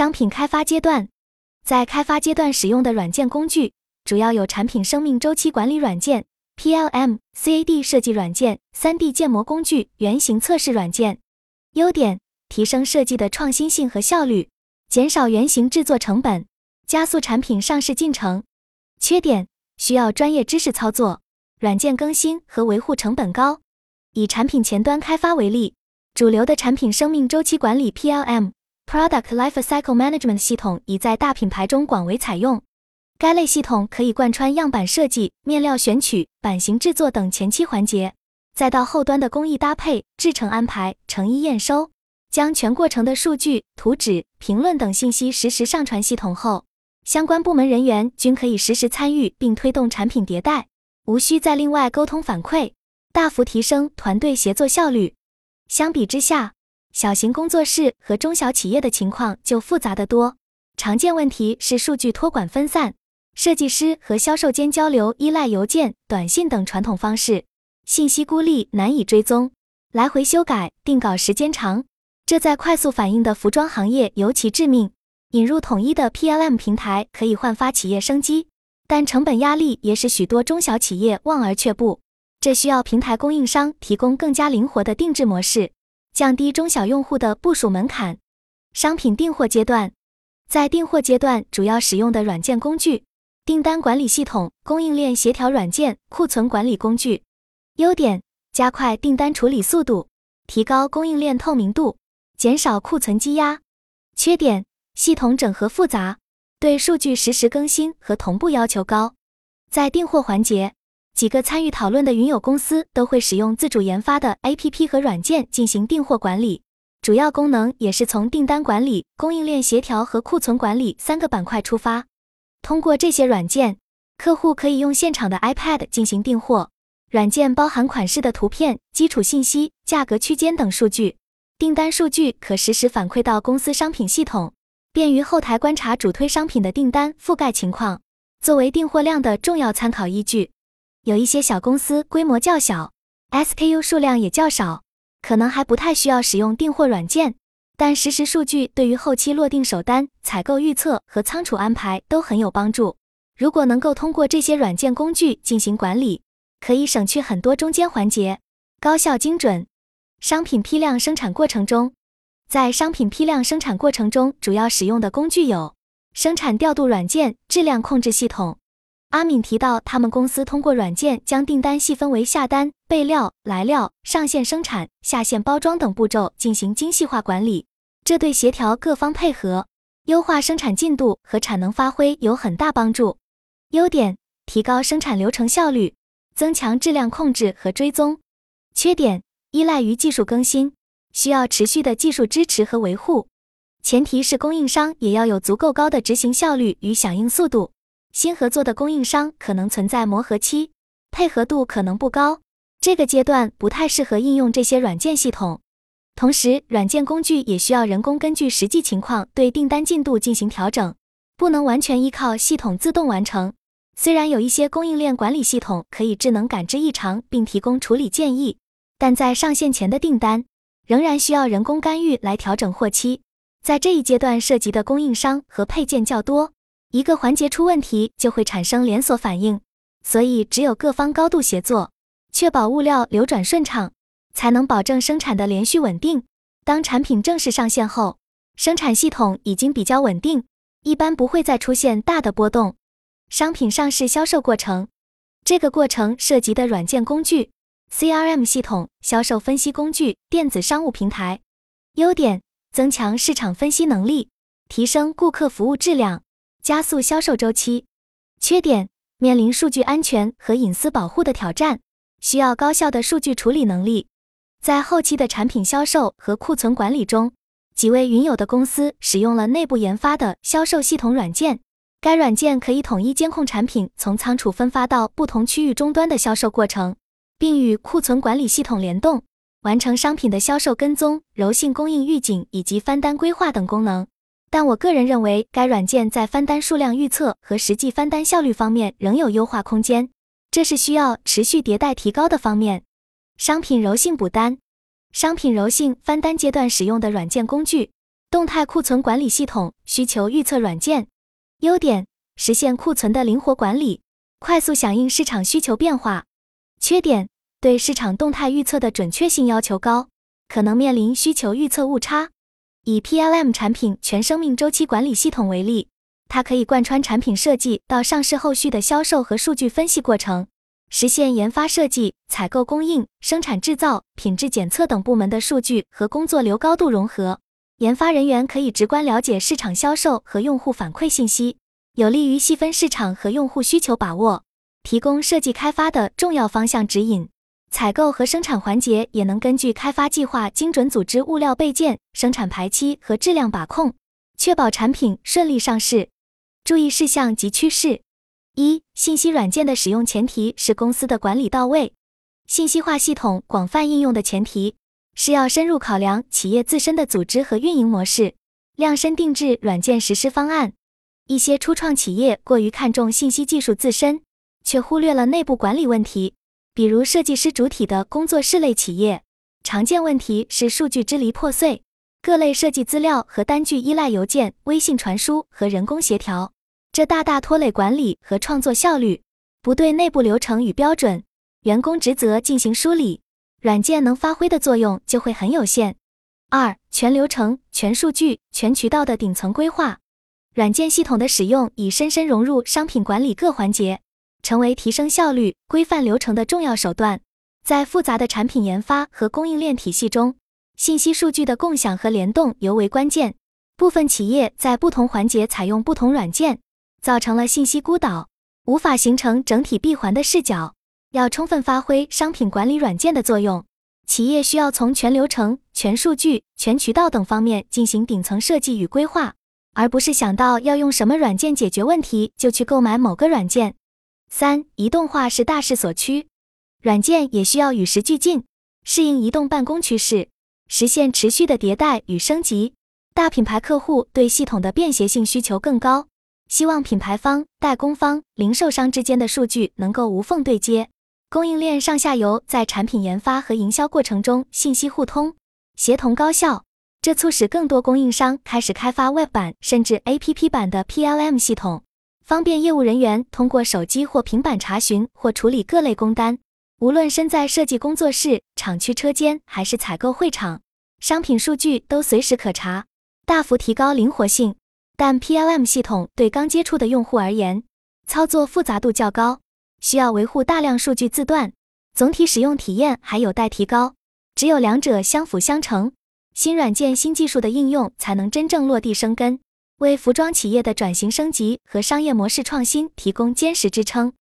商品开发阶段，在开发阶段使用的软件工具主要有产品生命周期管理软件 （PLM）、CAD 设计软件、3D 建模工具、原型测试软件。优点：提升设计的创新性和效率，减少原型制作成本，加速产品上市进程。缺点：需要专业知识操作，软件更新和维护成本高。以产品前端开发为例，主流的产品生命周期管理 （PLM）。Product Lifecycle Management 系统已在大品牌中广为采用。该类系统可以贯穿样板设计、面料选取、版型制作等前期环节，再到后端的工艺搭配、制成安排、成衣验收，将全过程的数据、图纸、评论等信息实时上传系统后，相关部门人员均可以实时参与并推动产品迭代，无需再另外沟通反馈，大幅提升团队协作效率。相比之下，小型工作室和中小企业的情况就复杂得多，常见问题是数据托管分散，设计师和销售间交流依赖邮件、短信等传统方式，信息孤立难以追踪，来回修改定稿时间长，这在快速反应的服装行业尤其致命。引入统一的 PLM 平台可以焕发企业生机，但成本压力也使许多中小企业望而却步，这需要平台供应商提供更加灵活的定制模式。降低中小用户的部署门槛。商品订货阶段，在订货阶段主要使用的软件工具：订单管理系统、供应链协调软件、库存管理工具。优点：加快订单处理速度，提高供应链透明度，减少库存积压。缺点：系统整合复杂，对数据实时更新和同步要求高。在订货环节。几个参与讨论的云友公司都会使用自主研发的 APP 和软件进行订货管理，主要功能也是从订单管理、供应链协调和库存管理三个板块出发。通过这些软件，客户可以用现场的 iPad 进行订货。软件包含款式的图片、基础信息、价格区间等数据，订单数据可实时反馈到公司商品系统，便于后台观察主推商品的订单覆盖情况，作为订货量的重要参考依据。有一些小公司规模较小，SKU 数量也较少，可能还不太需要使用订货软件，但实时数据对于后期落定首单、采购预测和仓储安排都很有帮助。如果能够通过这些软件工具进行管理，可以省去很多中间环节，高效精准。商品批量生产过程中，在商品批量生产过程中主要使用的工具有生产调度软件、质量控制系统。阿敏提到，他们公司通过软件将订单细分为下单、备料、来料、上线生产、下线包装等步骤进行精细化管理，这对协调各方配合、优化生产进度和产能发挥有很大帮助。优点：提高生产流程效率，增强质量控制和追踪。缺点：依赖于技术更新，需要持续的技术支持和维护，前提是供应商也要有足够高的执行效率与响应速度。新合作的供应商可能存在磨合期，配合度可能不高，这个阶段不太适合应用这些软件系统。同时，软件工具也需要人工根据实际情况对订单进度进行调整，不能完全依靠系统自动完成。虽然有一些供应链管理系统可以智能感知异常并提供处理建议，但在上线前的订单仍然需要人工干预来调整货期。在这一阶段涉及的供应商和配件较多。一个环节出问题就会产生连锁反应，所以只有各方高度协作，确保物料流转顺畅，才能保证生产的连续稳定。当产品正式上线后，生产系统已经比较稳定，一般不会再出现大的波动。商品上市销售过程，这个过程涉及的软件工具、CRM 系统、销售分析工具、电子商务平台。优点：增强市场分析能力，提升顾客服务质量。加速销售周期，缺点面临数据安全和隐私保护的挑战，需要高效的数据处理能力。在后期的产品销售和库存管理中，几位云友的公司使用了内部研发的销售系统软件，该软件可以统一监控产品从仓储分发到不同区域终端的销售过程，并与库存管理系统联动，完成商品的销售跟踪、柔性供应预警以及翻单规划等功能。但我个人认为，该软件在翻单数量预测和实际翻单效率方面仍有优化空间，这是需要持续迭代提高的方面。商品柔性补单，商品柔性翻单阶段使用的软件工具动态库存管理系统需求预测软件。优点：实现库存的灵活管理，快速响应市场需求变化。缺点：对市场动态预测的准确性要求高，可能面临需求预测误差。以 PLM 产品全生命周期管理系统为例，它可以贯穿产品设计到上市后续的销售和数据分析过程，实现研发、设计、采购、供应、生产制造、品质检测等部门的数据和工作流高度融合。研发人员可以直观了解市场销售和用户反馈信息，有利于细分市场和用户需求把握。提供设计开发的重要方向指引，采购和生产环节也能根据开发计划精准组织物料备件、生产排期和质量把控，确保产品顺利上市。注意事项及趋势：一、信息软件的使用前提是公司的管理到位，信息化系统广泛应用的前提是要深入考量企业自身的组织和运营模式，量身定制软件实施方案。一些初创企业过于看重信息技术自身。却忽略了内部管理问题，比如设计师主体的工作室类企业，常见问题是数据支离破碎，各类设计资料和单据依赖邮件、微信传输和人工协调，这大大拖累管理和创作效率。不对内部流程与标准、员工职责进行梳理，软件能发挥的作用就会很有限。二、全流程、全数据、全渠道的顶层规划，软件系统的使用已深深融入商品管理各环节。成为提升效率、规范流程的重要手段。在复杂的产品研发和供应链体系中，信息数据的共享和联动尤为关键。部分企业在不同环节采用不同软件，造成了信息孤岛，无法形成整体闭环的视角。要充分发挥商品管理软件的作用，企业需要从全流程、全数据、全渠道等方面进行顶层设计与规划，而不是想到要用什么软件解决问题就去购买某个软件。三、移动化是大势所趋，软件也需要与时俱进，适应移动办公趋势，实现持续的迭代与升级。大品牌客户对系统的便携性需求更高，希望品牌方、代工方、零售商之间的数据能够无缝对接，供应链上下游在产品研发和营销过程中信息互通、协同高效。这促使更多供应商开始开发 Web 版甚至 APP 版的 PLM 系统。方便业务人员通过手机或平板查询或处理各类工单，无论身在设计工作室、厂区车间还是采购会场，商品数据都随时可查，大幅提高灵活性。但 PLM 系统对刚接触的用户而言，操作复杂度较高，需要维护大量数据字段，总体使用体验还有待提高。只有两者相辅相成，新软件、新技术的应用才能真正落地生根。为服装企业的转型升级和商业模式创新提供坚实支撑。